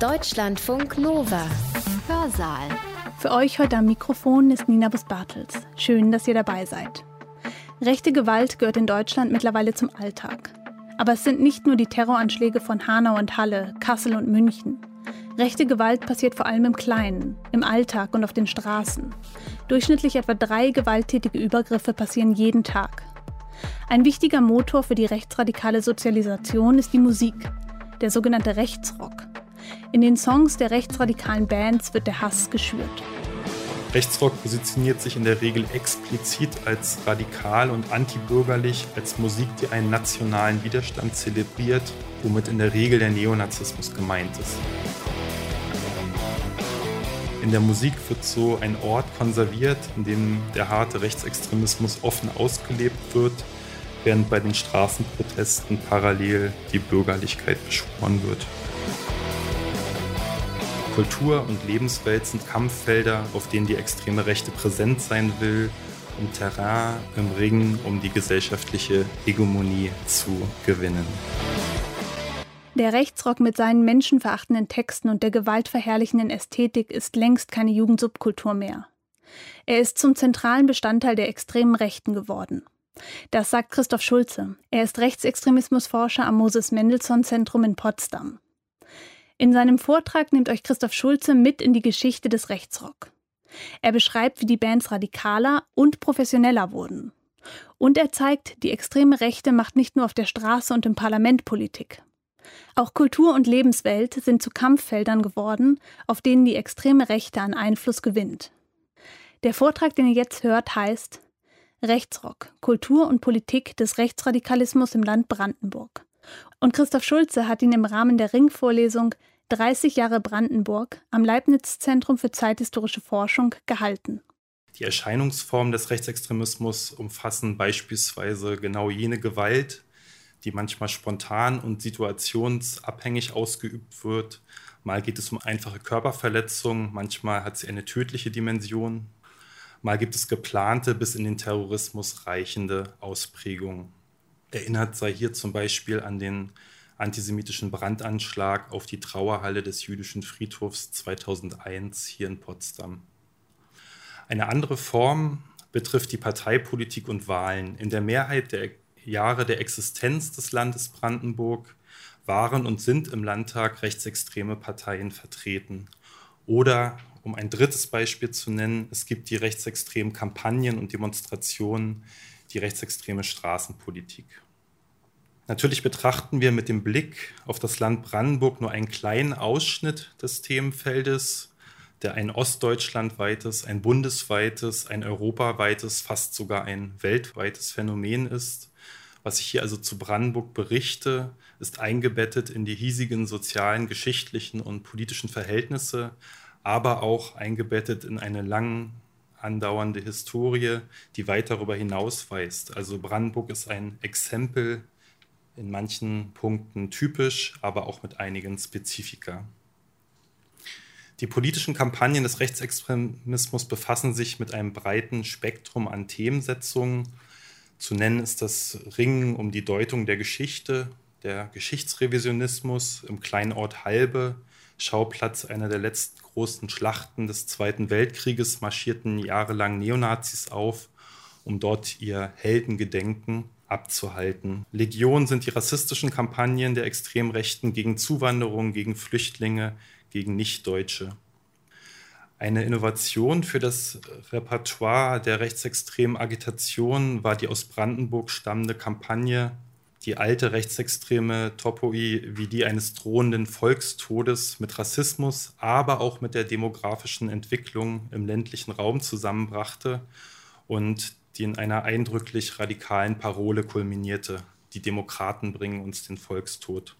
Deutschlandfunk Nova. Hörsaal. Für euch heute am Mikrofon ist Nina Bus-Bartels. Schön, dass ihr dabei seid. Rechte Gewalt gehört in Deutschland mittlerweile zum Alltag. Aber es sind nicht nur die Terroranschläge von Hanau und Halle, Kassel und München. Rechte Gewalt passiert vor allem im Kleinen, im Alltag und auf den Straßen. Durchschnittlich etwa drei gewalttätige Übergriffe passieren jeden Tag. Ein wichtiger Motor für die rechtsradikale Sozialisation ist die Musik, der sogenannte Rechtsrock. In den Songs der rechtsradikalen Bands wird der Hass geschürt. Rechtsrock positioniert sich in der Regel explizit als radikal und antibürgerlich, als Musik, die einen nationalen Widerstand zelebriert, womit in der Regel der Neonazismus gemeint ist. In der Musik wird so ein Ort konserviert, in dem der harte Rechtsextremismus offen ausgelebt wird, während bei den Straßenprotesten parallel die Bürgerlichkeit beschworen wird. Kultur und Lebenswelt sind Kampffelder, auf denen die extreme Rechte präsent sein will, um Terrain im Ring um die gesellschaftliche Hegemonie zu gewinnen. Der Rechtsrock mit seinen menschenverachtenden Texten und der gewaltverherrlichenden Ästhetik ist längst keine Jugendsubkultur mehr. Er ist zum zentralen Bestandteil der extremen Rechten geworden. Das sagt Christoph Schulze. Er ist Rechtsextremismusforscher am Moses Mendelssohn Zentrum in Potsdam. In seinem Vortrag nimmt euch Christoph Schulze mit in die Geschichte des Rechtsrock. Er beschreibt, wie die Bands radikaler und professioneller wurden. Und er zeigt, die extreme Rechte macht nicht nur auf der Straße und im Parlament Politik. Auch Kultur und Lebenswelt sind zu Kampffeldern geworden, auf denen die extreme Rechte an Einfluss gewinnt. Der Vortrag, den ihr jetzt hört, heißt Rechtsrock, Kultur und Politik des Rechtsradikalismus im Land Brandenburg. Und Christoph Schulze hat ihn im Rahmen der Ringvorlesung 30 Jahre Brandenburg am Leibniz-Zentrum für zeithistorische Forschung gehalten. Die Erscheinungsformen des Rechtsextremismus umfassen beispielsweise genau jene Gewalt, die manchmal spontan und situationsabhängig ausgeübt wird. Mal geht es um einfache Körperverletzungen, manchmal hat sie eine tödliche Dimension. Mal gibt es geplante bis in den Terrorismus reichende Ausprägungen. Erinnert sei hier zum Beispiel an den antisemitischen Brandanschlag auf die Trauerhalle des jüdischen Friedhofs 2001 hier in Potsdam. Eine andere Form betrifft die Parteipolitik und Wahlen. In der Mehrheit der Jahre der Existenz des Landes Brandenburg waren und sind im Landtag rechtsextreme Parteien vertreten. Oder um ein drittes Beispiel zu nennen, es gibt die rechtsextremen Kampagnen und Demonstrationen, die rechtsextreme Straßenpolitik. Natürlich betrachten wir mit dem Blick auf das Land Brandenburg nur einen kleinen Ausschnitt des Themenfeldes, der ein ostdeutschlandweites, ein bundesweites, ein europaweites, fast sogar ein weltweites Phänomen ist. Was ich hier also zu Brandenburg berichte, ist eingebettet in die hiesigen sozialen, geschichtlichen und politischen Verhältnisse aber auch eingebettet in eine lang andauernde Historie, die weit darüber hinausweist. Also Brandenburg ist ein Exempel in manchen Punkten typisch, aber auch mit einigen Spezifika. Die politischen Kampagnen des Rechtsextremismus befassen sich mit einem breiten Spektrum an Themensetzungen. Zu nennen ist das Ringen um die Deutung der Geschichte, der Geschichtsrevisionismus im kleinen Ort Halbe, Schauplatz einer der letzten großen Schlachten des Zweiten Weltkrieges marschierten jahrelang Neonazis auf, um dort ihr Heldengedenken abzuhalten. Legion sind die rassistischen Kampagnen der Extremrechten gegen Zuwanderung, gegen Flüchtlinge, gegen Nichtdeutsche. Eine Innovation für das Repertoire der rechtsextremen Agitation war die aus Brandenburg stammende Kampagne die alte rechtsextreme Topoi wie die eines drohenden Volkstodes mit Rassismus, aber auch mit der demografischen Entwicklung im ländlichen Raum zusammenbrachte und die in einer eindrücklich radikalen Parole kulminierte. Die Demokraten bringen uns den Volkstod.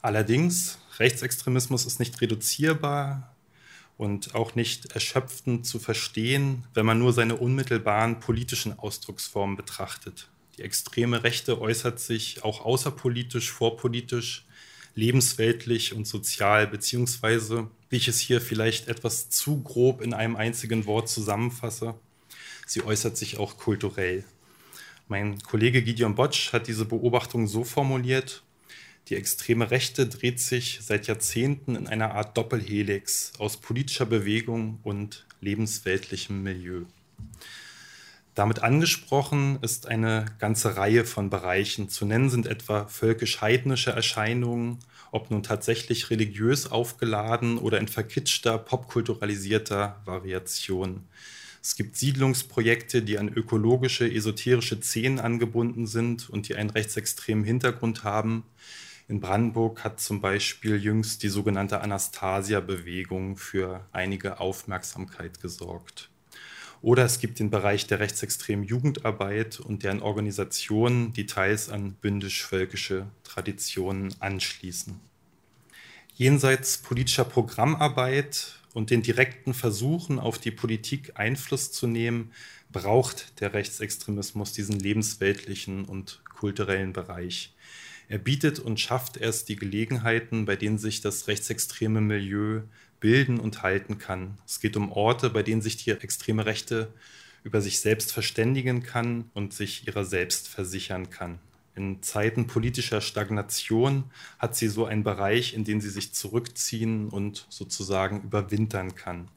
Allerdings, Rechtsextremismus ist nicht reduzierbar und auch nicht erschöpfend zu verstehen, wenn man nur seine unmittelbaren politischen Ausdrucksformen betrachtet. Die extreme Rechte äußert sich auch außerpolitisch, vorpolitisch, lebensweltlich und sozial, beziehungsweise, wie ich es hier vielleicht etwas zu grob in einem einzigen Wort zusammenfasse, sie äußert sich auch kulturell. Mein Kollege Gideon Botsch hat diese Beobachtung so formuliert, Die extreme Rechte dreht sich seit Jahrzehnten in einer Art Doppelhelix aus politischer Bewegung und lebensweltlichem Milieu. Damit angesprochen ist eine ganze Reihe von Bereichen. Zu nennen sind etwa völkisch-heidnische Erscheinungen, ob nun tatsächlich religiös aufgeladen oder in verkitschter, popkulturalisierter Variation. Es gibt Siedlungsprojekte, die an ökologische, esoterische Szenen angebunden sind und die einen rechtsextremen Hintergrund haben. In Brandenburg hat zum Beispiel jüngst die sogenannte Anastasia-Bewegung für einige Aufmerksamkeit gesorgt. Oder es gibt den Bereich der rechtsextremen Jugendarbeit und deren Organisationen, die teils an bündisch-völkische Traditionen anschließen. Jenseits politischer Programmarbeit und den direkten Versuchen, auf die Politik Einfluss zu nehmen, braucht der Rechtsextremismus diesen lebensweltlichen und kulturellen Bereich. Er bietet und schafft erst die Gelegenheiten, bei denen sich das rechtsextreme Milieu bilden und halten kann. Es geht um Orte, bei denen sich die extreme Rechte über sich selbst verständigen kann und sich ihrer selbst versichern kann. In Zeiten politischer Stagnation hat sie so einen Bereich, in den sie sich zurückziehen und sozusagen überwintern kann.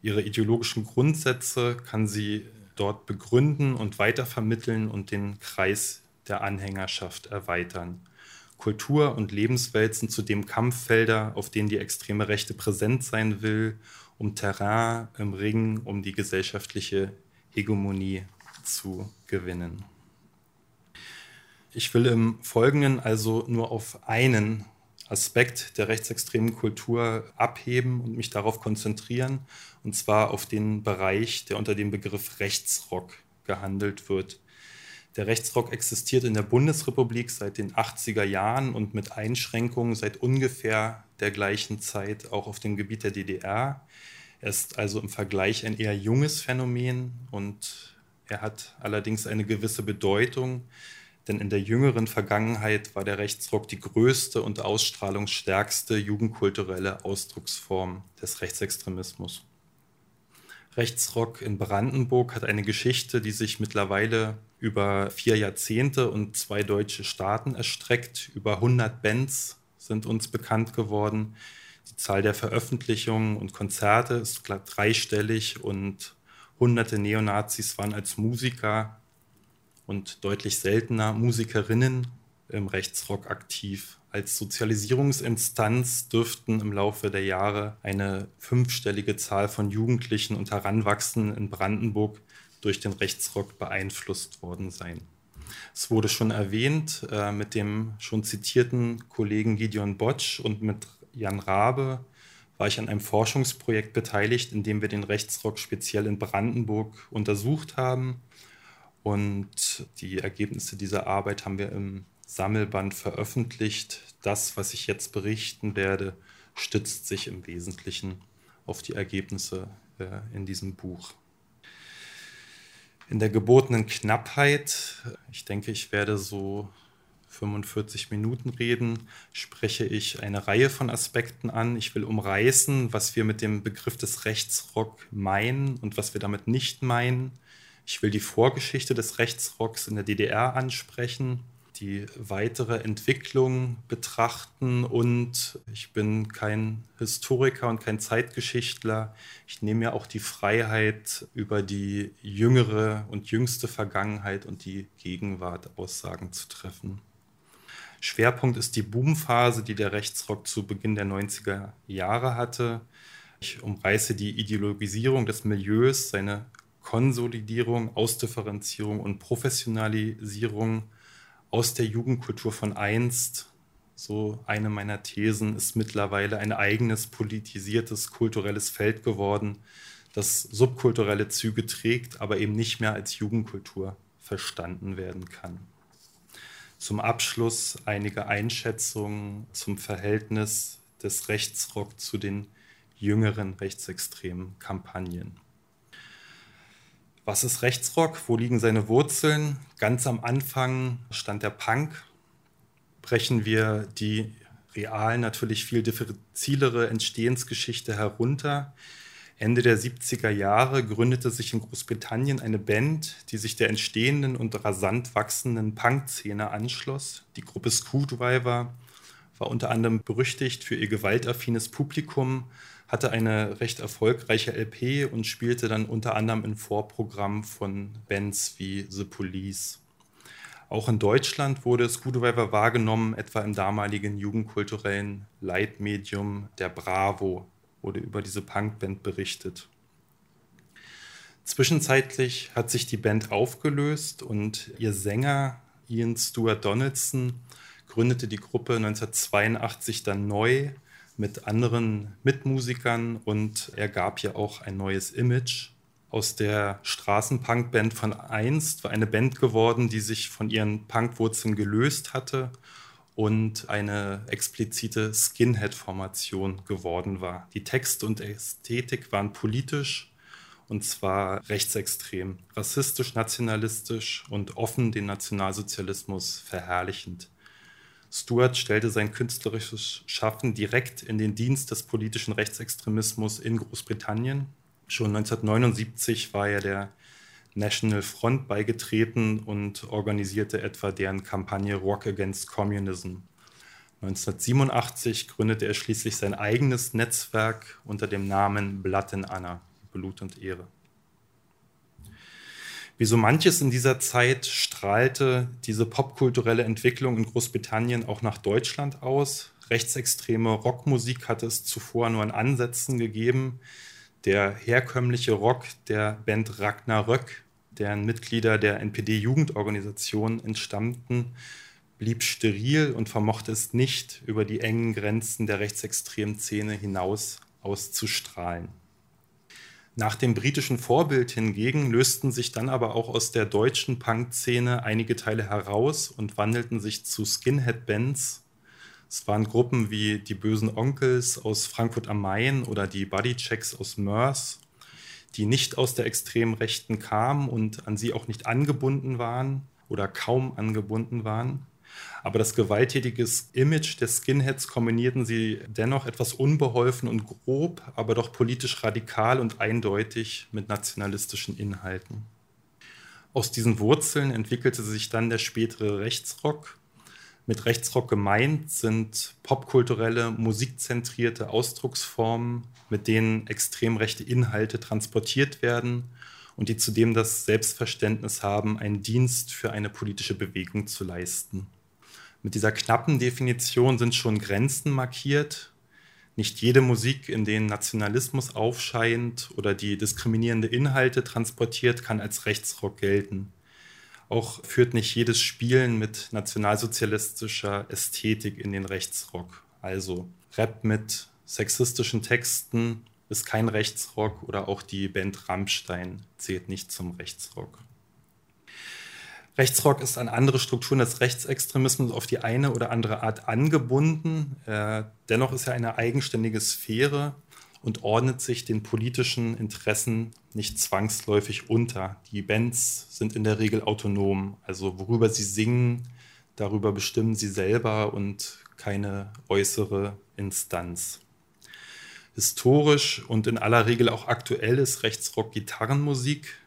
Ihre ideologischen Grundsätze kann sie dort begründen und weitervermitteln und den Kreis der Anhängerschaft erweitern. Kultur und Lebenswelt sind zudem Kampffelder, auf denen die extreme Rechte präsent sein will, um Terrain im Ring um die gesellschaftliche Hegemonie zu gewinnen. Ich will im Folgenden also nur auf einen Aspekt der rechtsextremen Kultur abheben und mich darauf konzentrieren, und zwar auf den Bereich, der unter dem Begriff Rechtsrock gehandelt wird. Der Rechtsrock existiert in der Bundesrepublik seit den 80er Jahren und mit Einschränkungen seit ungefähr der gleichen Zeit auch auf dem Gebiet der DDR. Er ist also im Vergleich ein eher junges Phänomen und er hat allerdings eine gewisse Bedeutung, denn in der jüngeren Vergangenheit war der Rechtsrock die größte und ausstrahlungsstärkste jugendkulturelle Ausdrucksform des Rechtsextremismus. Rechtsrock in Brandenburg hat eine Geschichte, die sich mittlerweile über vier Jahrzehnte und zwei deutsche Staaten erstreckt. Über 100 Bands sind uns bekannt geworden. Die Zahl der Veröffentlichungen und Konzerte ist dreistellig und hunderte Neonazis waren als Musiker und deutlich seltener Musikerinnen im Rechtsrock aktiv. Als Sozialisierungsinstanz dürften im Laufe der Jahre eine fünfstellige Zahl von Jugendlichen und Heranwachsenden in Brandenburg durch den Rechtsrock beeinflusst worden sein. Es wurde schon erwähnt äh, mit dem schon zitierten Kollegen Gideon Botsch und mit Jan Rabe war ich an einem Forschungsprojekt beteiligt, in dem wir den Rechtsrock speziell in Brandenburg untersucht haben. Und die Ergebnisse dieser Arbeit haben wir im Sammelband veröffentlicht. Das, was ich jetzt berichten werde, stützt sich im Wesentlichen auf die Ergebnisse äh, in diesem Buch. In der gebotenen Knappheit, ich denke, ich werde so 45 Minuten reden, spreche ich eine Reihe von Aspekten an. Ich will umreißen, was wir mit dem Begriff des Rechtsrock meinen und was wir damit nicht meinen. Ich will die Vorgeschichte des Rechtsrocks in der DDR ansprechen die weitere Entwicklung betrachten und ich bin kein Historiker und kein Zeitgeschichtler. Ich nehme mir auch die Freiheit, über die jüngere und jüngste Vergangenheit und die Gegenwart Aussagen zu treffen. Schwerpunkt ist die Boomphase, die der Rechtsrock zu Beginn der 90er Jahre hatte. Ich umreiße die Ideologisierung des Milieus, seine Konsolidierung, Ausdifferenzierung und Professionalisierung aus der Jugendkultur von einst, so eine meiner Thesen, ist mittlerweile ein eigenes politisiertes kulturelles Feld geworden, das subkulturelle Züge trägt, aber eben nicht mehr als Jugendkultur verstanden werden kann. Zum Abschluss einige Einschätzungen zum Verhältnis des Rechtsrock zu den jüngeren rechtsextremen Kampagnen. Was ist Rechtsrock? Wo liegen seine Wurzeln? Ganz am Anfang stand der Punk. Brechen wir die real natürlich viel diffizilere Entstehensgeschichte herunter. Ende der 70er Jahre gründete sich in Großbritannien eine Band, die sich der entstehenden und rasant wachsenden Punk-Szene anschloss. Die Gruppe Screwdriver war unter anderem berüchtigt für ihr gewaltaffines Publikum, hatte eine recht erfolgreiche LP und spielte dann unter anderem im Vorprogramm von Bands wie The Police. Auch in Deutschland wurde Screwdriver wahrgenommen, etwa im damaligen jugendkulturellen Leitmedium der Bravo wurde über diese Punkband berichtet. Zwischenzeitlich hat sich die Band aufgelöst und ihr Sänger Ian Stewart Donaldson gründete die Gruppe 1982 dann neu mit anderen Mitmusikern und er gab ja auch ein neues Image. Aus der Straßenpunkband von einst war eine Band geworden, die sich von ihren Punkwurzeln gelöst hatte und eine explizite Skinhead-Formation geworden war. Die Text und Ästhetik waren politisch und zwar rechtsextrem, rassistisch, nationalistisch und offen den Nationalsozialismus verherrlichend. Stuart stellte sein künstlerisches Schaffen direkt in den Dienst des politischen Rechtsextremismus in Großbritannien. Schon 1979 war er der National Front beigetreten und organisierte etwa deren Kampagne Rock Against Communism. 1987 gründete er schließlich sein eigenes Netzwerk unter dem Namen Blood and Anna, Blut und Ehre. Wie so manches in dieser Zeit strahlte diese popkulturelle Entwicklung in Großbritannien auch nach Deutschland aus. Rechtsextreme Rockmusik hatte es zuvor nur in Ansätzen gegeben. Der herkömmliche Rock der Band Ragnarök, deren Mitglieder der NPD-Jugendorganisation entstammten, blieb steril und vermochte es nicht, über die engen Grenzen der rechtsextremen Szene hinaus auszustrahlen. Nach dem britischen Vorbild hingegen lösten sich dann aber auch aus der deutschen Punk-Szene einige Teile heraus und wandelten sich zu Skinhead-Bands. Es waren Gruppen wie die Bösen Onkels aus Frankfurt am Main oder die Bodychecks aus Mörs, die nicht aus der extremen Rechten kamen und an sie auch nicht angebunden waren oder kaum angebunden waren. Aber das gewalttätige Image der Skinheads kombinierten sie dennoch etwas unbeholfen und grob, aber doch politisch radikal und eindeutig mit nationalistischen Inhalten. Aus diesen Wurzeln entwickelte sich dann der spätere Rechtsrock. Mit Rechtsrock gemeint sind popkulturelle, musikzentrierte Ausdrucksformen, mit denen extrem rechte Inhalte transportiert werden und die zudem das Selbstverständnis haben, einen Dienst für eine politische Bewegung zu leisten. Mit dieser knappen Definition sind schon Grenzen markiert. Nicht jede Musik, in denen Nationalismus aufscheint oder die diskriminierende Inhalte transportiert, kann als Rechtsrock gelten. Auch führt nicht jedes Spielen mit nationalsozialistischer Ästhetik in den Rechtsrock. Also Rap mit sexistischen Texten ist kein Rechtsrock oder auch die Band Rammstein zählt nicht zum Rechtsrock. Rechtsrock ist an andere Strukturen des Rechtsextremismus auf die eine oder andere Art angebunden. Äh, dennoch ist er eine eigenständige Sphäre und ordnet sich den politischen Interessen nicht zwangsläufig unter. Die Bands sind in der Regel autonom, also worüber sie singen, darüber bestimmen sie selber und keine äußere Instanz. Historisch und in aller Regel auch aktuell ist Rechtsrock Gitarrenmusik,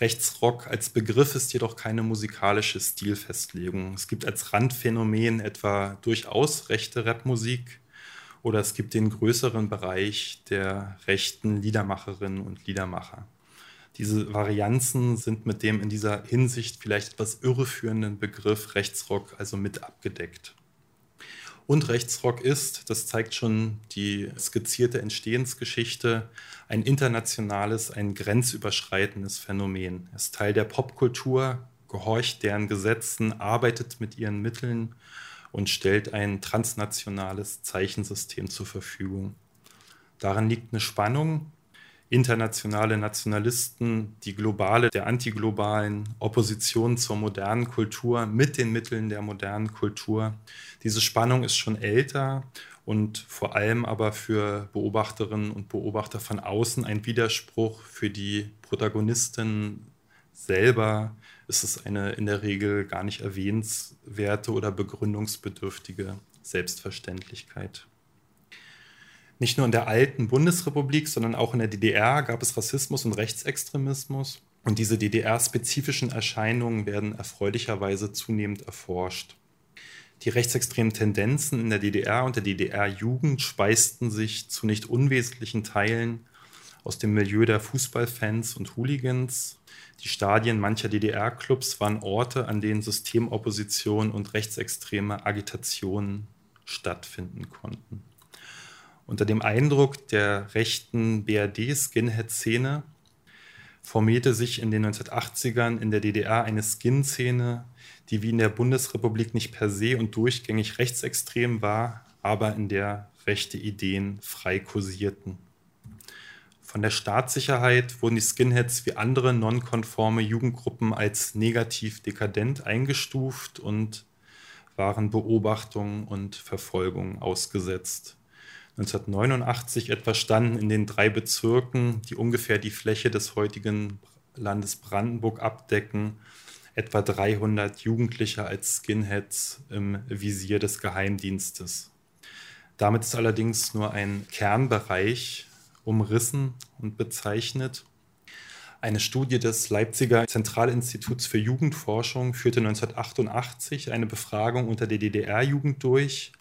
Rechtsrock als Begriff ist jedoch keine musikalische Stilfestlegung. Es gibt als Randphänomen etwa durchaus rechte Rapmusik oder es gibt den größeren Bereich der rechten Liedermacherinnen und Liedermacher. Diese Varianzen sind mit dem in dieser Hinsicht vielleicht etwas irreführenden Begriff Rechtsrock also mit abgedeckt und Rechtsrock ist, das zeigt schon die skizzierte Entstehensgeschichte, ein internationales, ein grenzüberschreitendes Phänomen. Er ist Teil der Popkultur, gehorcht deren Gesetzen, arbeitet mit ihren Mitteln und stellt ein transnationales Zeichensystem zur Verfügung. Darin liegt eine Spannung internationale Nationalisten, die globale, der antiglobalen Opposition zur modernen Kultur mit den Mitteln der modernen Kultur. Diese Spannung ist schon älter und vor allem aber für Beobachterinnen und Beobachter von außen ein Widerspruch. Für die Protagonistin selber ist es eine in der Regel gar nicht erwähnenswerte oder begründungsbedürftige Selbstverständlichkeit. Nicht nur in der alten Bundesrepublik, sondern auch in der DDR gab es Rassismus und Rechtsextremismus. Und diese DDR-spezifischen Erscheinungen werden erfreulicherweise zunehmend erforscht. Die rechtsextremen Tendenzen in der DDR und der DDR-Jugend speisten sich zu nicht unwesentlichen Teilen aus dem Milieu der Fußballfans und Hooligans. Die Stadien mancher DDR-Clubs waren Orte, an denen Systemopposition und rechtsextreme Agitationen stattfinden konnten. Unter dem Eindruck der rechten BRD-Skinhead-Szene formierte sich in den 1980ern in der DDR eine Skin-Szene, die wie in der Bundesrepublik nicht per se und durchgängig rechtsextrem war, aber in der rechte Ideen frei kursierten. Von der Staatssicherheit wurden die Skinheads wie andere nonkonforme Jugendgruppen als negativ dekadent eingestuft und waren Beobachtungen und Verfolgungen ausgesetzt. 1989 etwa standen in den drei Bezirken, die ungefähr die Fläche des heutigen Landes Brandenburg abdecken, etwa 300 Jugendliche als Skinheads im Visier des Geheimdienstes. Damit ist allerdings nur ein Kernbereich umrissen und bezeichnet. Eine Studie des Leipziger Zentralinstituts für Jugendforschung führte 1988 eine Befragung unter der DDR-Jugend durch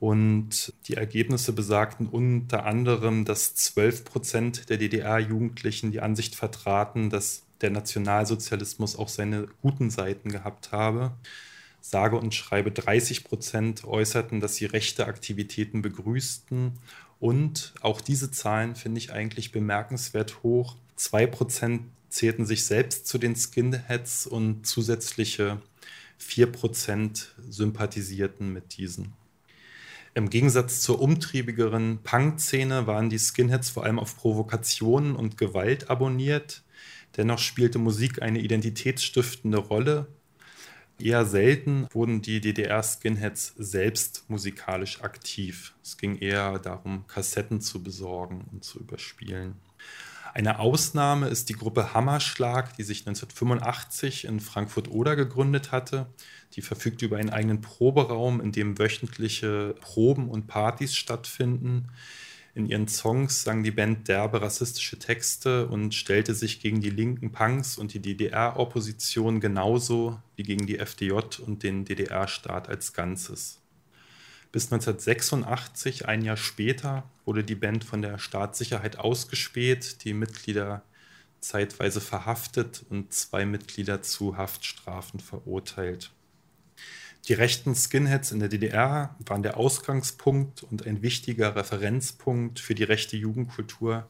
und die Ergebnisse besagten unter anderem, dass 12 Prozent der DDR-Jugendlichen die Ansicht vertraten, dass der Nationalsozialismus auch seine guten Seiten gehabt habe. Sage und schreibe 30 Prozent äußerten, dass sie rechte Aktivitäten begrüßten. Und auch diese Zahlen finde ich eigentlich bemerkenswert hoch. 2 Prozent zählten sich selbst zu den Skinheads und zusätzliche 4 Prozent sympathisierten mit diesen. Im Gegensatz zur umtriebigeren Punk-Szene waren die Skinheads vor allem auf Provokationen und Gewalt abonniert. Dennoch spielte Musik eine identitätsstiftende Rolle. Eher selten wurden die DDR-Skinheads selbst musikalisch aktiv. Es ging eher darum, Kassetten zu besorgen und zu überspielen. Eine Ausnahme ist die Gruppe Hammerschlag, die sich 1985 in Frankfurt-Oder gegründet hatte. Die verfügt über einen eigenen Proberaum, in dem wöchentliche Proben und Partys stattfinden. In ihren Songs sang die Band derbe rassistische Texte und stellte sich gegen die linken Punks und die DDR-Opposition genauso wie gegen die FDJ und den DDR-Staat als Ganzes. Bis 1986, ein Jahr später, wurde die Band von der Staatssicherheit ausgespäht, die Mitglieder zeitweise verhaftet und zwei Mitglieder zu Haftstrafen verurteilt. Die rechten Skinheads in der DDR waren der Ausgangspunkt und ein wichtiger Referenzpunkt für die rechte Jugendkultur,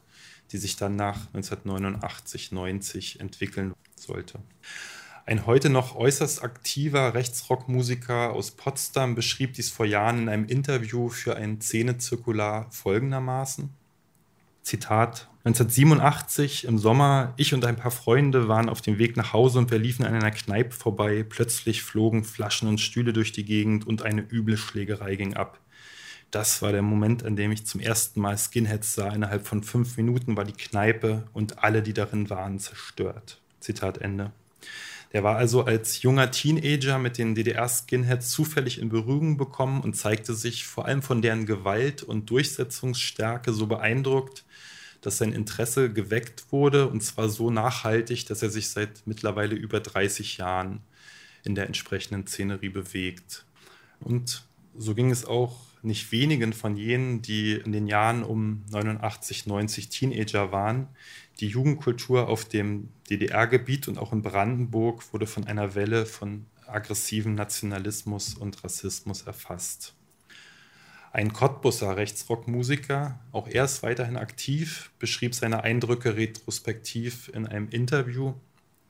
die sich dann nach 1989-90 entwickeln sollte. Ein heute noch äußerst aktiver Rechtsrockmusiker aus Potsdam beschrieb dies vor Jahren in einem Interview für ein Szene-Zirkular folgendermaßen. Zitat, 1987 im Sommer, ich und ein paar Freunde waren auf dem Weg nach Hause und wir liefen an einer Kneipe vorbei. Plötzlich flogen Flaschen und Stühle durch die Gegend und eine üble Schlägerei ging ab. Das war der Moment, an dem ich zum ersten Mal Skinheads sah. Innerhalb von fünf Minuten war die Kneipe und alle, die darin waren, zerstört. Zitat Ende. Der war also als junger Teenager mit den DDR-Skinheads zufällig in Berührung bekommen und zeigte sich vor allem von deren Gewalt und Durchsetzungsstärke so beeindruckt, dass sein Interesse geweckt wurde und zwar so nachhaltig, dass er sich seit mittlerweile über 30 Jahren in der entsprechenden Szenerie bewegt. Und so ging es auch nicht wenigen von jenen, die in den Jahren um 89, 90 Teenager waren. Die Jugendkultur auf dem DDR-Gebiet und auch in Brandenburg wurde von einer Welle von aggressivem Nationalismus und Rassismus erfasst. Ein Cottbusser Rechtsrockmusiker, auch er ist weiterhin aktiv, beschrieb seine Eindrücke retrospektiv in einem Interview.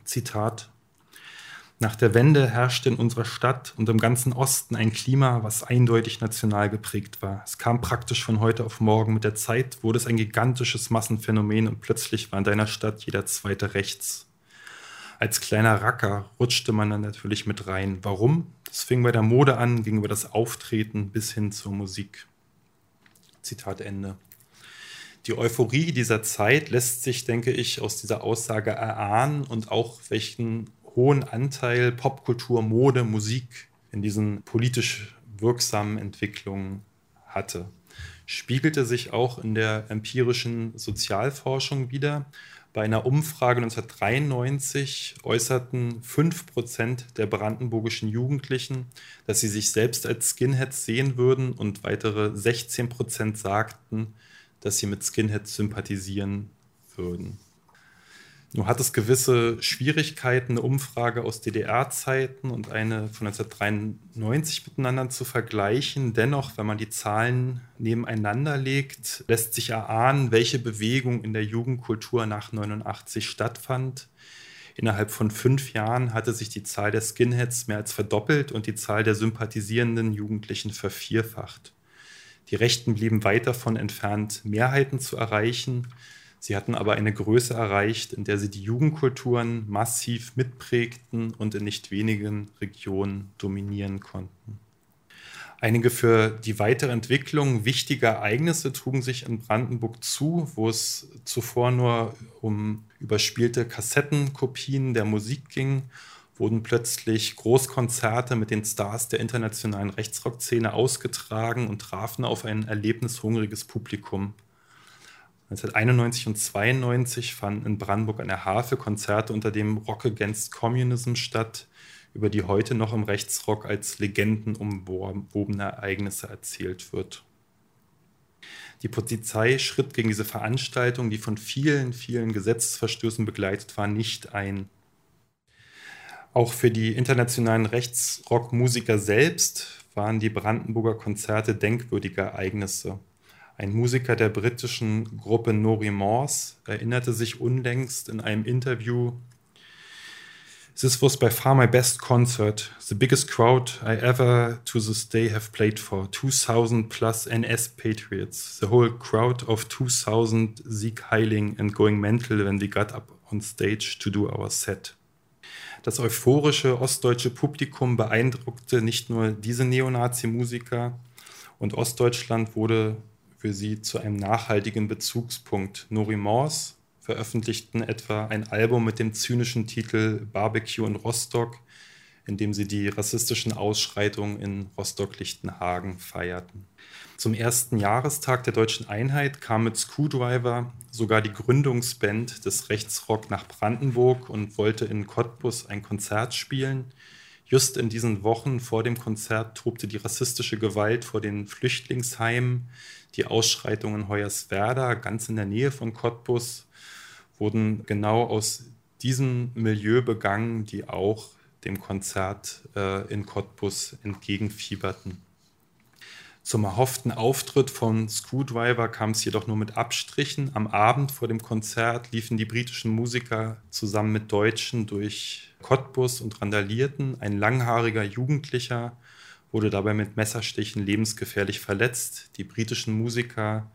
Zitat: nach der Wende herrschte in unserer Stadt und im ganzen Osten ein Klima, was eindeutig national geprägt war. Es kam praktisch von heute auf morgen. Mit der Zeit wurde es ein gigantisches Massenphänomen und plötzlich war in deiner Stadt jeder zweite rechts. Als kleiner Racker rutschte man dann natürlich mit rein. Warum? Das fing bei der Mode an, ging über das Auftreten bis hin zur Musik. Zitat Ende. Die Euphorie dieser Zeit lässt sich, denke ich, aus dieser Aussage erahnen und auch welchen hohen Anteil Popkultur, Mode, Musik in diesen politisch wirksamen Entwicklungen hatte. Spiegelte sich auch in der empirischen Sozialforschung wieder. Bei einer Umfrage 1993 äußerten 5% der brandenburgischen Jugendlichen, dass sie sich selbst als Skinheads sehen würden und weitere 16% sagten, dass sie mit Skinheads sympathisieren würden. Nun hat es gewisse Schwierigkeiten, eine Umfrage aus DDR-Zeiten und eine von 1993 miteinander zu vergleichen. Dennoch, wenn man die Zahlen nebeneinander legt, lässt sich erahnen, welche Bewegung in der Jugendkultur nach 89 stattfand. Innerhalb von fünf Jahren hatte sich die Zahl der Skinheads mehr als verdoppelt und die Zahl der sympathisierenden Jugendlichen vervierfacht. Die Rechten blieben weit davon entfernt, Mehrheiten zu erreichen. Sie hatten aber eine Größe erreicht, in der sie die Jugendkulturen massiv mitprägten und in nicht wenigen Regionen dominieren konnten. Einige für die weitere Entwicklung wichtige Ereignisse trugen sich in Brandenburg zu, wo es zuvor nur um überspielte Kassettenkopien der Musik ging, wurden plötzlich Großkonzerte mit den Stars der internationalen Rechtsrock-Szene ausgetragen und trafen auf ein erlebnishungriges Publikum. 1991 und 1992 fanden in Brandenburg an der Havel Konzerte unter dem Rock Against Communism statt, über die heute noch im Rechtsrock als Legenden umwobene Ereignisse erzählt wird. Die Polizei schritt gegen diese Veranstaltung, die von vielen, vielen Gesetzesverstößen begleitet war, nicht ein. Auch für die internationalen Rechtsrockmusiker selbst waren die Brandenburger Konzerte denkwürdige Ereignisse. Ein Musiker der britischen Gruppe Nori Morse erinnerte sich unlängst in einem Interview, This was by far my best concert, the biggest crowd I ever to this day have played for. 2000 plus NS Patriots, the whole crowd of 2000 Sieg heiling and going mental when we got up on stage to do our set. Das euphorische ostdeutsche Publikum beeindruckte nicht nur diese Neonazi-Musiker und Ostdeutschland wurde für sie zu einem nachhaltigen Bezugspunkt. Nori Morse veröffentlichten etwa ein Album mit dem zynischen Titel Barbecue in Rostock, in dem sie die rassistischen Ausschreitungen in Rostock-Lichtenhagen feierten. Zum ersten Jahrestag der deutschen Einheit kam mit Screwdriver sogar die Gründungsband des Rechtsrock nach Brandenburg und wollte in Cottbus ein Konzert spielen. Just in diesen Wochen vor dem Konzert tobte die rassistische Gewalt vor den Flüchtlingsheimen. Die Ausschreitungen Hoyerswerda, ganz in der Nähe von Cottbus, wurden genau aus diesem Milieu begangen, die auch dem Konzert äh, in Cottbus entgegenfieberten. Zum erhofften Auftritt von Screwdriver kam es jedoch nur mit Abstrichen. Am Abend vor dem Konzert liefen die britischen Musiker zusammen mit Deutschen durch Cottbus und randalierten. Ein langhaariger Jugendlicher wurde dabei mit Messerstichen lebensgefährlich verletzt. Die britischen Musiker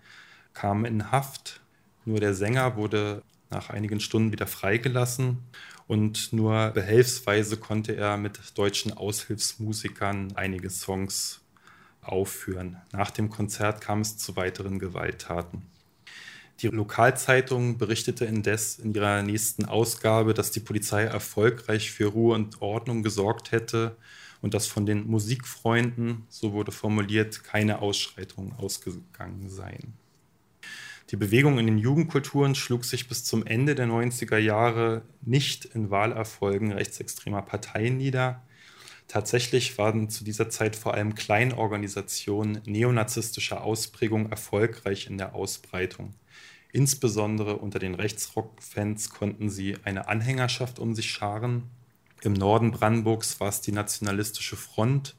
kamen in Haft. Nur der Sänger wurde nach einigen Stunden wieder freigelassen und nur behelfsweise konnte er mit deutschen Aushilfsmusikern einige Songs aufführen. Nach dem Konzert kam es zu weiteren Gewalttaten. Die Lokalzeitung berichtete indes in ihrer nächsten Ausgabe, dass die Polizei erfolgreich für Ruhe und Ordnung gesorgt hätte und dass von den Musikfreunden, so wurde formuliert, keine Ausschreitungen ausgegangen seien. Die Bewegung in den Jugendkulturen schlug sich bis zum Ende der 90er Jahre nicht in Wahlerfolgen rechtsextremer Parteien nieder. Tatsächlich waren zu dieser Zeit vor allem Kleinorganisationen neonazistischer Ausprägung erfolgreich in der Ausbreitung. Insbesondere unter den Rechtsrock-Fans konnten sie eine Anhängerschaft um sich scharen. Im Norden Brandenburgs war es die Nationalistische Front,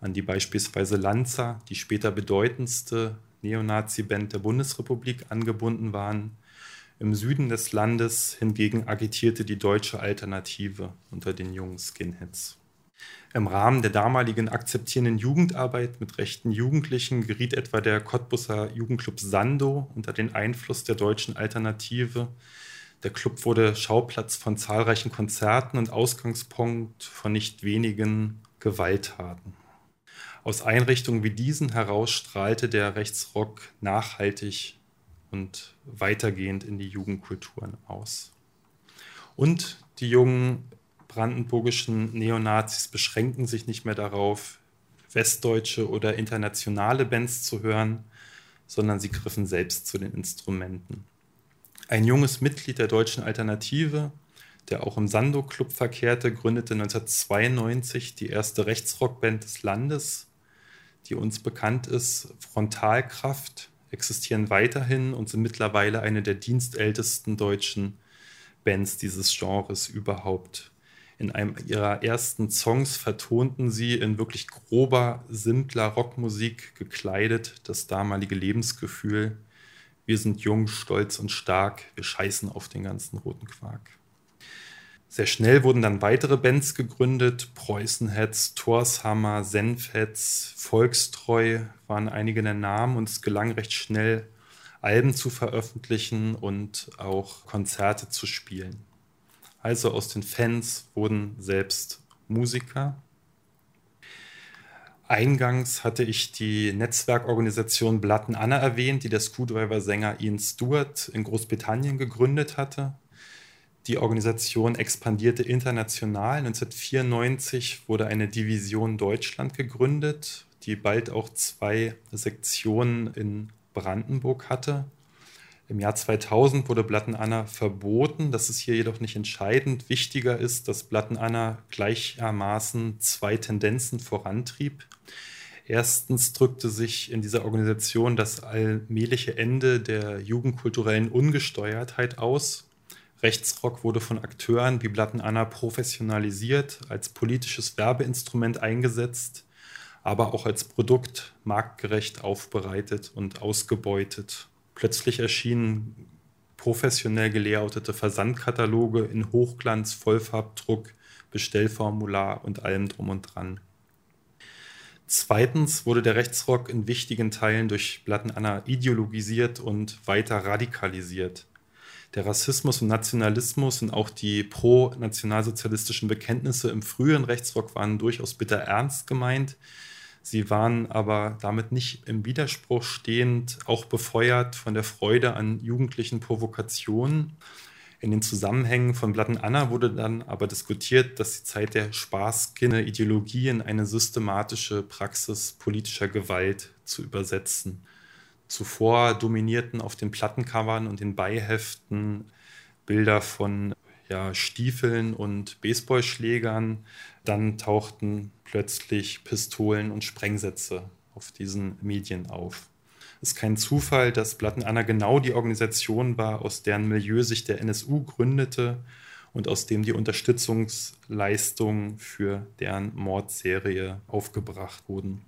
an die beispielsweise Lanza, die später bedeutendste Neonazi-Band der Bundesrepublik, angebunden waren. Im Süden des Landes hingegen agitierte die deutsche Alternative unter den jungen Skinheads. Im Rahmen der damaligen akzeptierenden Jugendarbeit mit rechten Jugendlichen geriet etwa der Cottbusser Jugendclub Sando unter den Einfluss der deutschen Alternative. Der Club wurde Schauplatz von zahlreichen Konzerten und Ausgangspunkt von nicht wenigen Gewalttaten. Aus Einrichtungen wie diesen heraus strahlte der Rechtsrock nachhaltig und weitergehend in die Jugendkulturen aus. Und die jungen brandenburgischen Neonazis beschränken sich nicht mehr darauf, westdeutsche oder internationale Bands zu hören, sondern sie griffen selbst zu den Instrumenten. Ein junges Mitglied der deutschen Alternative, der auch im Sando Club verkehrte, gründete 1992 die erste Rechtsrockband des Landes, die uns bekannt ist, Frontalkraft, existieren weiterhin und sind mittlerweile eine der dienstältesten deutschen Bands dieses Genres überhaupt. In einem ihrer ersten Songs vertonten sie in wirklich grober, simpler Rockmusik gekleidet das damalige Lebensgefühl. Wir sind jung, stolz und stark, wir scheißen auf den ganzen roten Quark. Sehr schnell wurden dann weitere Bands gegründet. Preußenheads, Torshammer, Senfheads, Volkstreu waren einige der Namen und es gelang recht schnell, Alben zu veröffentlichen und auch Konzerte zu spielen. Also aus den Fans wurden selbst Musiker. Eingangs hatte ich die Netzwerkorganisation Blatten Anna erwähnt, die der Screwdriver-Sänger Ian Stewart in Großbritannien gegründet hatte. Die Organisation expandierte international. 1994 wurde eine Division Deutschland gegründet, die bald auch zwei Sektionen in Brandenburg hatte. Im Jahr 2000 wurde Blatten Anna verboten. Das ist hier jedoch nicht entscheidend. Wichtiger ist, dass Blatten Anna gleichermaßen zwei Tendenzen vorantrieb. Erstens drückte sich in dieser Organisation das allmähliche Ende der jugendkulturellen Ungesteuertheit aus. Rechtsrock wurde von Akteuren wie Blatten Anna professionalisiert, als politisches Werbeinstrument eingesetzt, aber auch als Produkt marktgerecht aufbereitet und ausgebeutet. Plötzlich erschienen professionell gelayoutete Versandkataloge in Hochglanz, Vollfarbdruck, Bestellformular und allem drum und dran. Zweitens wurde der Rechtsrock in wichtigen Teilen durch Blatten Anna ideologisiert und weiter radikalisiert der Rassismus und Nationalismus und auch die pro-nationalsozialistischen Bekenntnisse im frühen Rechtsrock waren durchaus bitter ernst gemeint. Sie waren aber damit nicht im Widerspruch stehend, auch befeuert von der Freude an jugendlichen Provokationen. In den Zusammenhängen von Blatten Anna wurde dann aber diskutiert, dass die Zeit der Spaßkinne Ideologie in eine systematische Praxis politischer Gewalt zu übersetzen. Zuvor dominierten auf den Plattencovern und den Beiheften Bilder von ja, Stiefeln und Baseballschlägern. Dann tauchten plötzlich Pistolen und Sprengsätze auf diesen Medien auf. Es ist kein Zufall, dass Blatten Anna genau die Organisation war, aus deren Milieu sich der NSU gründete und aus dem die Unterstützungsleistungen für deren Mordserie aufgebracht wurden.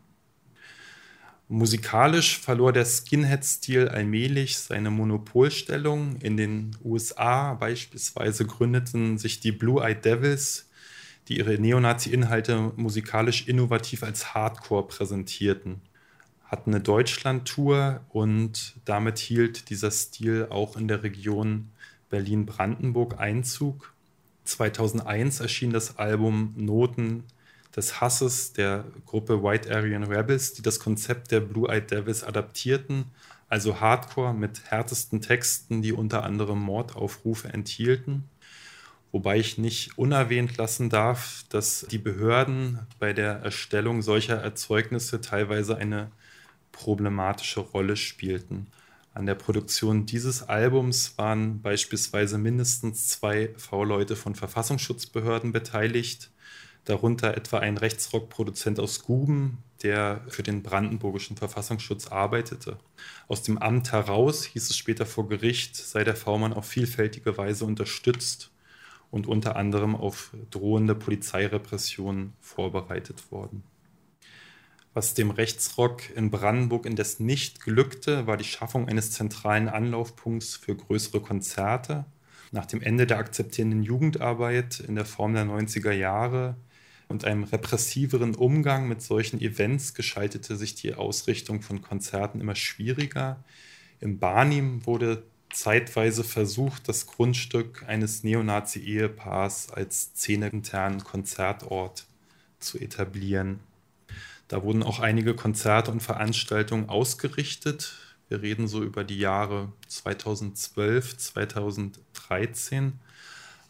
Musikalisch verlor der Skinhead-Stil allmählich seine Monopolstellung. In den USA beispielsweise gründeten sich die Blue-Eyed Devils, die ihre Neonazi-Inhalte musikalisch innovativ als Hardcore präsentierten. Hatten eine Deutschland-Tour und damit hielt dieser Stil auch in der Region Berlin-Brandenburg Einzug. 2001 erschien das Album Noten des Hasses der Gruppe White Aryan Rebels, die das Konzept der Blue-Eyed Devils adaptierten, also Hardcore mit härtesten Texten, die unter anderem Mordaufrufe enthielten. Wobei ich nicht unerwähnt lassen darf, dass die Behörden bei der Erstellung solcher Erzeugnisse teilweise eine problematische Rolle spielten. An der Produktion dieses Albums waren beispielsweise mindestens zwei V-Leute von Verfassungsschutzbehörden beteiligt darunter etwa ein Rechtsrockproduzent aus Guben, der für den brandenburgischen Verfassungsschutz arbeitete. Aus dem Amt heraus hieß es später vor Gericht, sei der V-Mann auf vielfältige Weise unterstützt und unter anderem auf drohende Polizeirepressionen vorbereitet worden. Was dem Rechtsrock in Brandenburg indes nicht glückte, war die Schaffung eines zentralen Anlaufpunkts für größere Konzerte. Nach dem Ende der akzeptierenden Jugendarbeit in der Form der 90er Jahre und einem repressiveren Umgang mit solchen Events gestaltete sich die Ausrichtung von Konzerten immer schwieriger. Im Barnim wurde zeitweise versucht, das Grundstück eines Neonazi-Ehepaars als szeneinternen Konzertort zu etablieren. Da wurden auch einige Konzerte und Veranstaltungen ausgerichtet. Wir reden so über die Jahre 2012, 2013.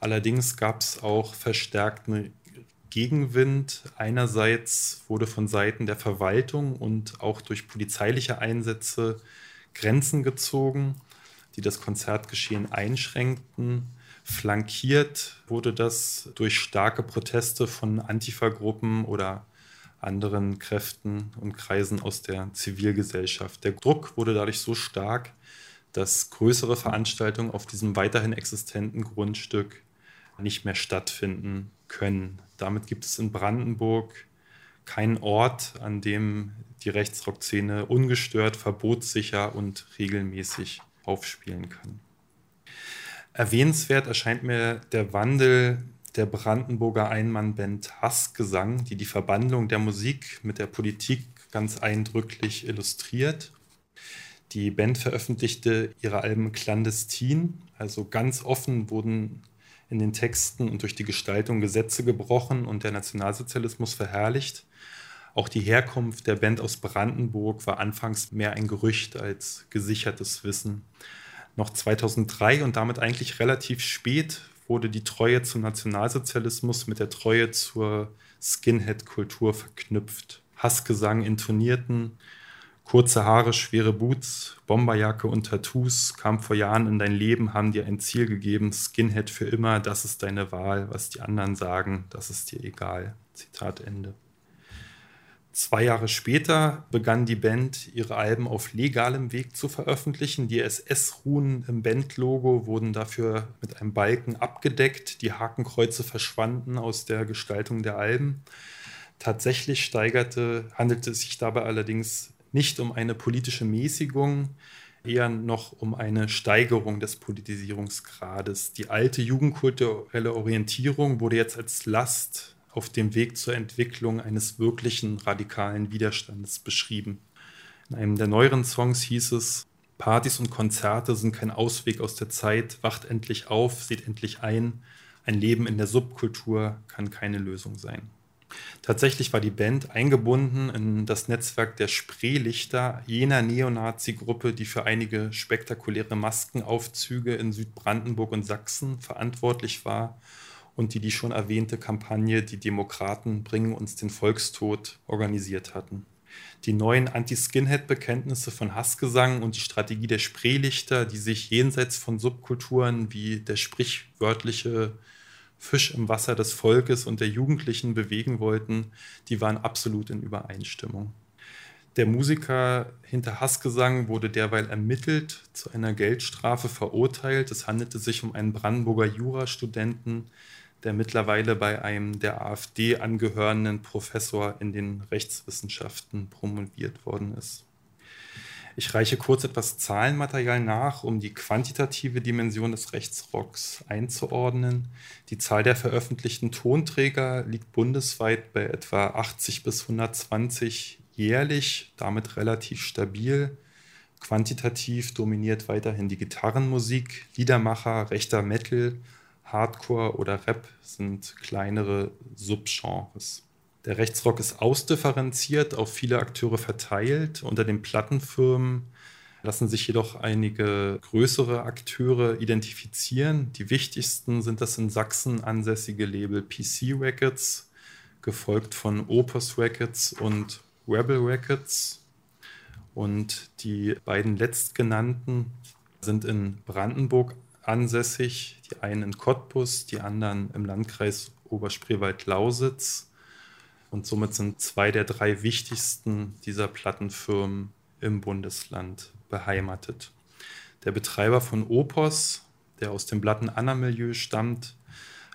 Allerdings gab es auch verstärkt eine Gegenwind. Einerseits wurde von Seiten der Verwaltung und auch durch polizeiliche Einsätze Grenzen gezogen, die das Konzertgeschehen einschränkten. Flankiert wurde das durch starke Proteste von Antifa-Gruppen oder anderen Kräften und Kreisen aus der Zivilgesellschaft. Der Druck wurde dadurch so stark, dass größere Veranstaltungen auf diesem weiterhin existenten Grundstück nicht mehr stattfinden können. Damit gibt es in Brandenburg keinen Ort, an dem die Rechtsrock-Szene ungestört, verbotssicher und regelmäßig aufspielen kann. Erwähnenswert erscheint mir der Wandel der Brandenburger Einmannband Hassgesang, die die Verbandlung der Musik mit der Politik ganz eindrücklich illustriert. Die Band veröffentlichte ihre Alben clandestin, also ganz offen wurden in den Texten und durch die Gestaltung Gesetze gebrochen und der Nationalsozialismus verherrlicht. Auch die Herkunft der Band aus Brandenburg war anfangs mehr ein Gerücht als gesichertes Wissen. Noch 2003 und damit eigentlich relativ spät wurde die Treue zum Nationalsozialismus mit der Treue zur Skinhead-Kultur verknüpft. Hassgesang intonierten, kurze Haare, schwere Boots, Bomberjacke und Tattoos kam vor Jahren in dein Leben, haben dir ein Ziel gegeben, Skinhead für immer, das ist deine Wahl, was die anderen sagen, das ist dir egal. Zitat Ende. Zwei Jahre später begann die Band, ihre Alben auf legalem Weg zu veröffentlichen. Die SS-Runen im Bandlogo wurden dafür mit einem Balken abgedeckt. Die Hakenkreuze verschwanden aus der Gestaltung der Alben. Tatsächlich steigerte, handelte es sich dabei allerdings nicht um eine politische Mäßigung, eher noch um eine Steigerung des Politisierungsgrades. Die alte jugendkulturelle Orientierung wurde jetzt als Last auf dem Weg zur Entwicklung eines wirklichen radikalen Widerstandes beschrieben. In einem der neueren Songs hieß es, Partys und Konzerte sind kein Ausweg aus der Zeit, wacht endlich auf, seht endlich ein, ein Leben in der Subkultur kann keine Lösung sein. Tatsächlich war die Band eingebunden in das Netzwerk der Spreelichter, jener Neonazi-Gruppe, die für einige spektakuläre Maskenaufzüge in Südbrandenburg und Sachsen verantwortlich war und die die schon erwähnte Kampagne Die Demokraten bringen uns den Volkstod organisiert hatten. Die neuen Anti-Skinhead-Bekenntnisse von Hassgesang und die Strategie der Spreelichter, die sich jenseits von Subkulturen wie der sprichwörtliche Fisch im Wasser des Volkes und der Jugendlichen bewegen wollten, die waren absolut in Übereinstimmung. Der Musiker hinter Hassgesang wurde derweil ermittelt, zu einer Geldstrafe verurteilt. Es handelte sich um einen Brandenburger Jurastudenten, der mittlerweile bei einem der AfD angehörenden Professor in den Rechtswissenschaften promoviert worden ist. Ich reiche kurz etwas Zahlenmaterial nach, um die quantitative Dimension des Rechtsrocks einzuordnen. Die Zahl der veröffentlichten Tonträger liegt bundesweit bei etwa 80 bis 120 jährlich, damit relativ stabil. Quantitativ dominiert weiterhin die Gitarrenmusik, Liedermacher, rechter Metal Hardcore oder Rap sind kleinere Subgenres. Der Rechtsrock ist ausdifferenziert, auf viele Akteure verteilt. Unter den Plattenfirmen lassen sich jedoch einige größere Akteure identifizieren. Die wichtigsten sind das in Sachsen ansässige Label PC Records, gefolgt von Opus Records und Rebel Records. Und die beiden letztgenannten sind in Brandenburg ansässig, die einen in Cottbus, die anderen im Landkreis Oberspreewald-Lausitz. Und somit sind zwei der drei wichtigsten dieser Plattenfirmen im Bundesland beheimatet. Der Betreiber von Opos, der aus dem Platten-Anna-Milieu stammt,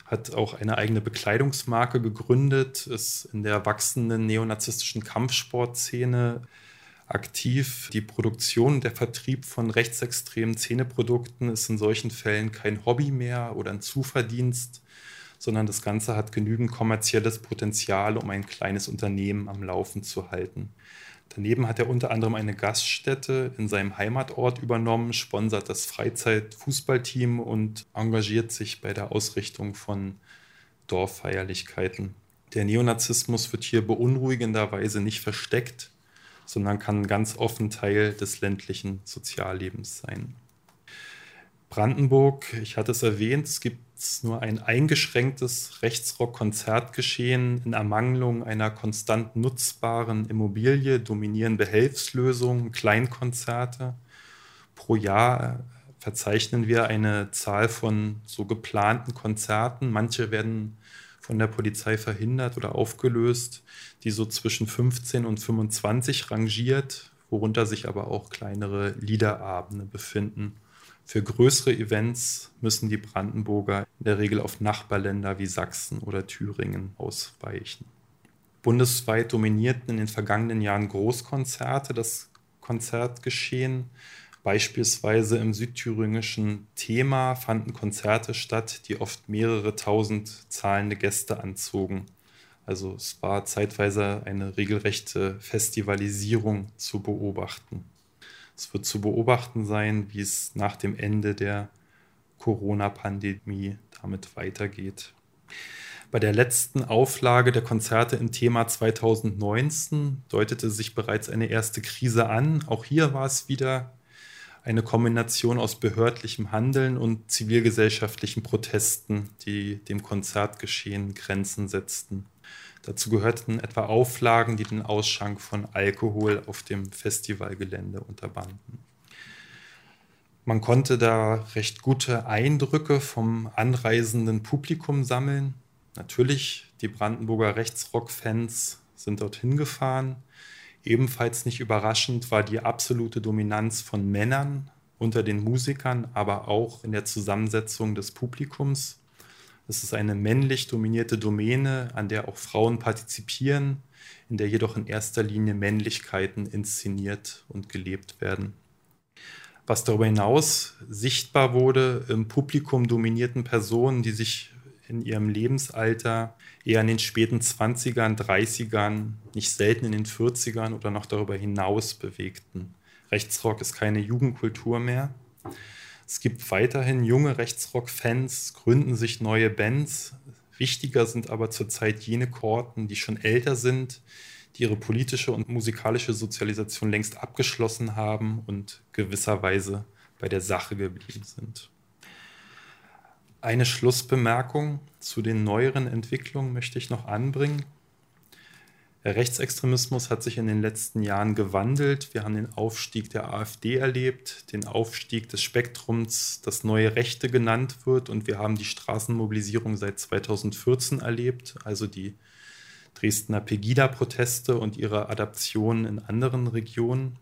hat auch eine eigene Bekleidungsmarke gegründet, ist in der wachsenden neonazistischen Kampfsportszene aktiv. Die Produktion und der Vertrieb von rechtsextremen Zähneprodukten ist in solchen Fällen kein Hobby mehr oder ein Zuverdienst, sondern das Ganze hat genügend kommerzielles Potenzial, um ein kleines Unternehmen am Laufen zu halten. Daneben hat er unter anderem eine Gaststätte in seinem Heimatort übernommen, sponsert das Freizeitfußballteam und engagiert sich bei der Ausrichtung von Dorffeierlichkeiten. Der Neonazismus wird hier beunruhigenderweise nicht versteckt, sondern kann ganz offen Teil des ländlichen Soziallebens sein. Brandenburg, ich hatte es erwähnt, es gibt nur ein eingeschränktes Rechtsrock-Konzertgeschehen in Ermangelung einer konstant nutzbaren Immobilie, dominieren Behelfslösungen, Kleinkonzerte. Pro Jahr verzeichnen wir eine Zahl von so geplanten Konzerten. Manche werden von der Polizei verhindert oder aufgelöst, die so zwischen 15 und 25 rangiert, worunter sich aber auch kleinere Liederabende befinden. Für größere Events müssen die Brandenburger in der Regel auf Nachbarländer wie Sachsen oder Thüringen ausweichen. Bundesweit dominierten in den vergangenen Jahren Großkonzerte das Konzertgeschehen. Beispielsweise im südthüringischen Thema fanden Konzerte statt, die oft mehrere tausend zahlende Gäste anzogen. Also es war zeitweise eine regelrechte Festivalisierung zu beobachten. Es wird zu beobachten sein, wie es nach dem Ende der Corona-Pandemie damit weitergeht. Bei der letzten Auflage der Konzerte im Thema 2019 deutete sich bereits eine erste Krise an. Auch hier war es wieder eine Kombination aus behördlichem Handeln und zivilgesellschaftlichen Protesten, die dem Konzertgeschehen Grenzen setzten. Dazu gehörten etwa Auflagen, die den Ausschank von Alkohol auf dem Festivalgelände unterbanden. Man konnte da recht gute Eindrücke vom anreisenden Publikum sammeln. Natürlich, die Brandenburger Rechtsrock-Fans sind dorthin gefahren. Ebenfalls nicht überraschend war die absolute Dominanz von Männern unter den Musikern, aber auch in der Zusammensetzung des Publikums. Es ist eine männlich dominierte Domäne, an der auch Frauen partizipieren, in der jedoch in erster Linie Männlichkeiten inszeniert und gelebt werden. Was darüber hinaus sichtbar wurde, im Publikum dominierten Personen, die sich in ihrem Lebensalter eher in den späten 20ern, 30ern, nicht selten in den 40ern oder noch darüber hinaus bewegten. Rechtsrock ist keine Jugendkultur mehr. Es gibt weiterhin junge Rechtsrock-Fans, gründen sich neue Bands. Wichtiger sind aber zurzeit jene Korten, die schon älter sind, die ihre politische und musikalische Sozialisation längst abgeschlossen haben und gewisserweise bei der Sache geblieben sind. Eine Schlussbemerkung zu den neueren Entwicklungen möchte ich noch anbringen. Der Rechtsextremismus hat sich in den letzten Jahren gewandelt. Wir haben den Aufstieg der AfD erlebt, den Aufstieg des Spektrums, das neue Rechte genannt wird. Und wir haben die Straßenmobilisierung seit 2014 erlebt, also die Dresdner Pegida-Proteste und ihre Adaptionen in anderen Regionen.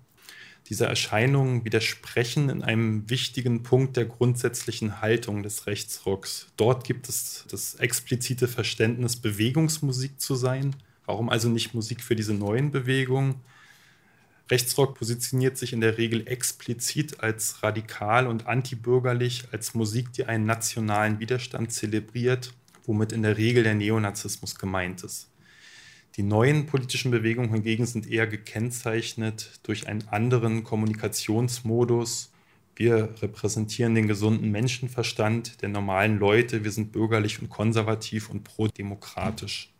Diese Erscheinungen widersprechen in einem wichtigen Punkt der grundsätzlichen Haltung des Rechtsrocks. Dort gibt es das explizite Verständnis, Bewegungsmusik zu sein Warum also nicht Musik für diese neuen Bewegungen? Rechtsrock positioniert sich in der Regel explizit als radikal und antibürgerlich, als Musik, die einen nationalen Widerstand zelebriert, womit in der Regel der Neonazismus gemeint ist. Die neuen politischen Bewegungen hingegen sind eher gekennzeichnet durch einen anderen Kommunikationsmodus. Wir repräsentieren den gesunden Menschenverstand der normalen Leute. Wir sind bürgerlich und konservativ und prodemokratisch.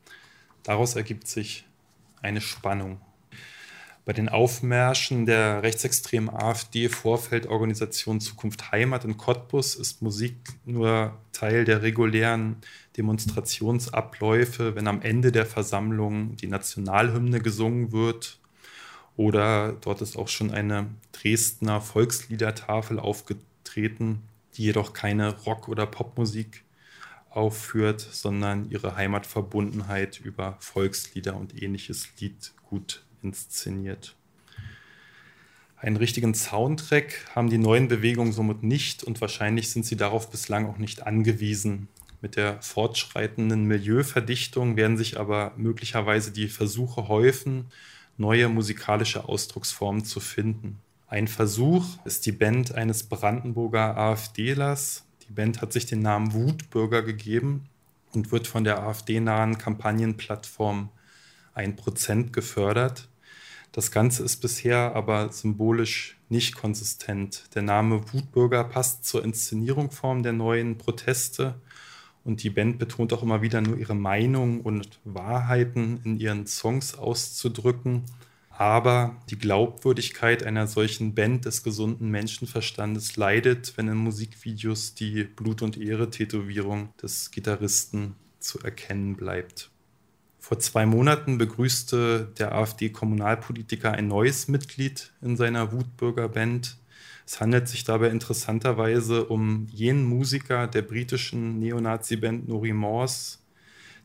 Daraus ergibt sich eine Spannung. Bei den Aufmärschen der rechtsextremen AfD-Vorfeldorganisation Zukunft Heimat in Cottbus ist Musik nur Teil der regulären Demonstrationsabläufe, wenn am Ende der Versammlung die Nationalhymne gesungen wird. Oder dort ist auch schon eine Dresdner Volksliedertafel aufgetreten, die jedoch keine Rock- oder Popmusik aufführt, sondern ihre Heimatverbundenheit über Volkslieder und ähnliches Lied gut inszeniert. Einen richtigen Soundtrack haben die neuen Bewegungen somit nicht und wahrscheinlich sind sie darauf bislang auch nicht angewiesen. Mit der fortschreitenden Milieuverdichtung werden sich aber möglicherweise die Versuche häufen, neue musikalische Ausdrucksformen zu finden. Ein Versuch ist die Band eines Brandenburger AfDlers, die Band hat sich den Namen Wutbürger gegeben und wird von der AfD-nahen Kampagnenplattform 1% gefördert. Das Ganze ist bisher aber symbolisch nicht konsistent. Der Name Wutbürger passt zur Inszenierungsform der neuen Proteste und die Band betont auch immer wieder nur ihre Meinung und Wahrheiten in ihren Songs auszudrücken. Aber die Glaubwürdigkeit einer solchen Band des gesunden Menschenverstandes leidet, wenn in Musikvideos die Blut- und Ehre-Tätowierung des Gitarristen zu erkennen bleibt. Vor zwei Monaten begrüßte der AfD-Kommunalpolitiker ein neues Mitglied in seiner Wutbürger-Band. Es handelt sich dabei interessanterweise um jenen Musiker der britischen Neonazi-Band Nori Morse,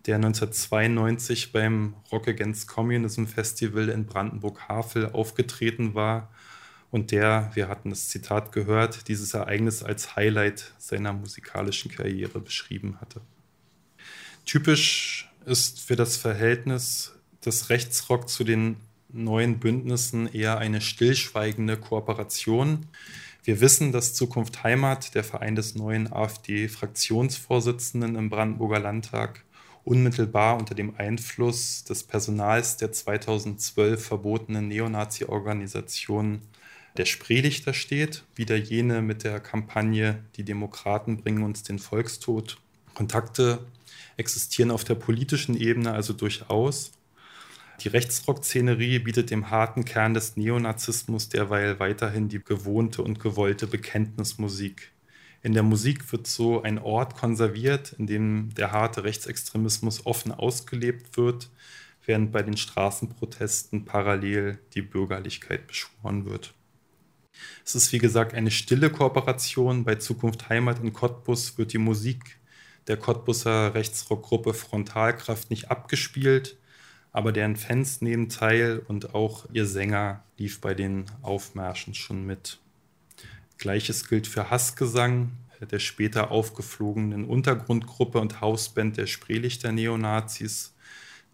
der 1992 beim Rock Against Communism Festival in Brandenburg-Havel aufgetreten war und der, wir hatten das Zitat gehört, dieses Ereignis als Highlight seiner musikalischen Karriere beschrieben hatte. Typisch ist für das Verhältnis des Rechtsrock zu den neuen Bündnissen eher eine stillschweigende Kooperation. Wir wissen, dass Zukunft Heimat, der Verein des neuen AfD-Fraktionsvorsitzenden im Brandenburger Landtag, unmittelbar unter dem Einfluss des Personals der 2012 verbotenen Neonazi-Organisation der Spreelichter steht, wieder jene mit der Kampagne Die Demokraten bringen uns den Volkstod. Kontakte existieren auf der politischen Ebene also durchaus. Die Rechtsrock-Szenerie bietet dem harten Kern des Neonazismus derweil weiterhin die gewohnte und gewollte Bekenntnismusik in der Musik wird so ein Ort konserviert, in dem der harte Rechtsextremismus offen ausgelebt wird, während bei den Straßenprotesten parallel die Bürgerlichkeit beschworen wird. Es ist wie gesagt eine stille Kooperation. Bei Zukunft Heimat in Cottbus wird die Musik der Cottbuser Rechtsrockgruppe Frontalkraft nicht abgespielt, aber deren Fans nehmen teil und auch ihr Sänger lief bei den Aufmärschen schon mit. Gleiches gilt für Hassgesang, der später aufgeflogenen Untergrundgruppe und Hausband der Spreelichter Neonazis.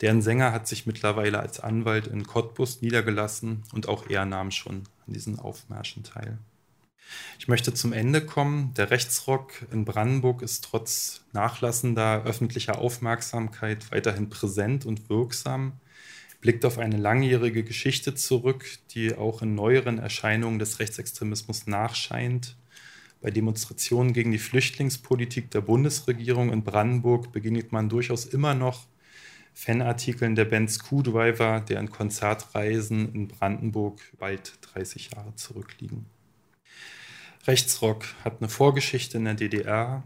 Deren Sänger hat sich mittlerweile als Anwalt in Cottbus niedergelassen und auch er nahm schon an diesen Aufmärschen teil. Ich möchte zum Ende kommen. Der Rechtsrock in Brandenburg ist trotz nachlassender öffentlicher Aufmerksamkeit weiterhin präsent und wirksam blickt auf eine langjährige Geschichte zurück, die auch in neueren Erscheinungen des Rechtsextremismus nachscheint. Bei Demonstrationen gegen die Flüchtlingspolitik der Bundesregierung in Brandenburg begegnet man durchaus immer noch Fanartikeln der Band Screwdriver, deren Konzertreisen in Brandenburg bald 30 Jahre zurückliegen. Rechtsrock hat eine Vorgeschichte in der DDR,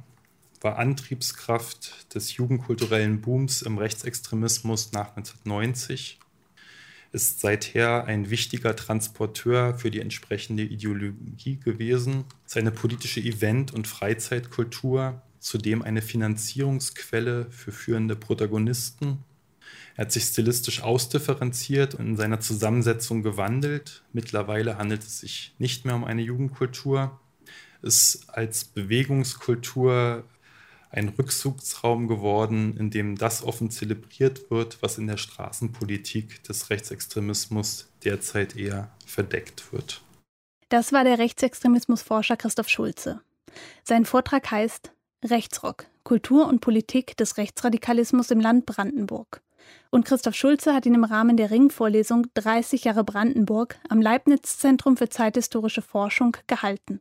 war Antriebskraft des jugendkulturellen Booms im Rechtsextremismus nach 1990 ist seither ein wichtiger Transporteur für die entsprechende Ideologie gewesen. Seine politische Event- und Freizeitkultur, zudem eine Finanzierungsquelle für führende Protagonisten. Er hat sich stilistisch ausdifferenziert und in seiner Zusammensetzung gewandelt. Mittlerweile handelt es sich nicht mehr um eine Jugendkultur, ist als Bewegungskultur ein Rückzugsraum geworden, in dem das offen zelebriert wird, was in der Straßenpolitik des Rechtsextremismus derzeit eher verdeckt wird. Das war der Rechtsextremismusforscher Christoph Schulze. Sein Vortrag heißt Rechtsrock, Kultur und Politik des Rechtsradikalismus im Land Brandenburg. Und Christoph Schulze hat ihn im Rahmen der Ringvorlesung 30 Jahre Brandenburg am Leibniz-Zentrum für zeithistorische Forschung gehalten.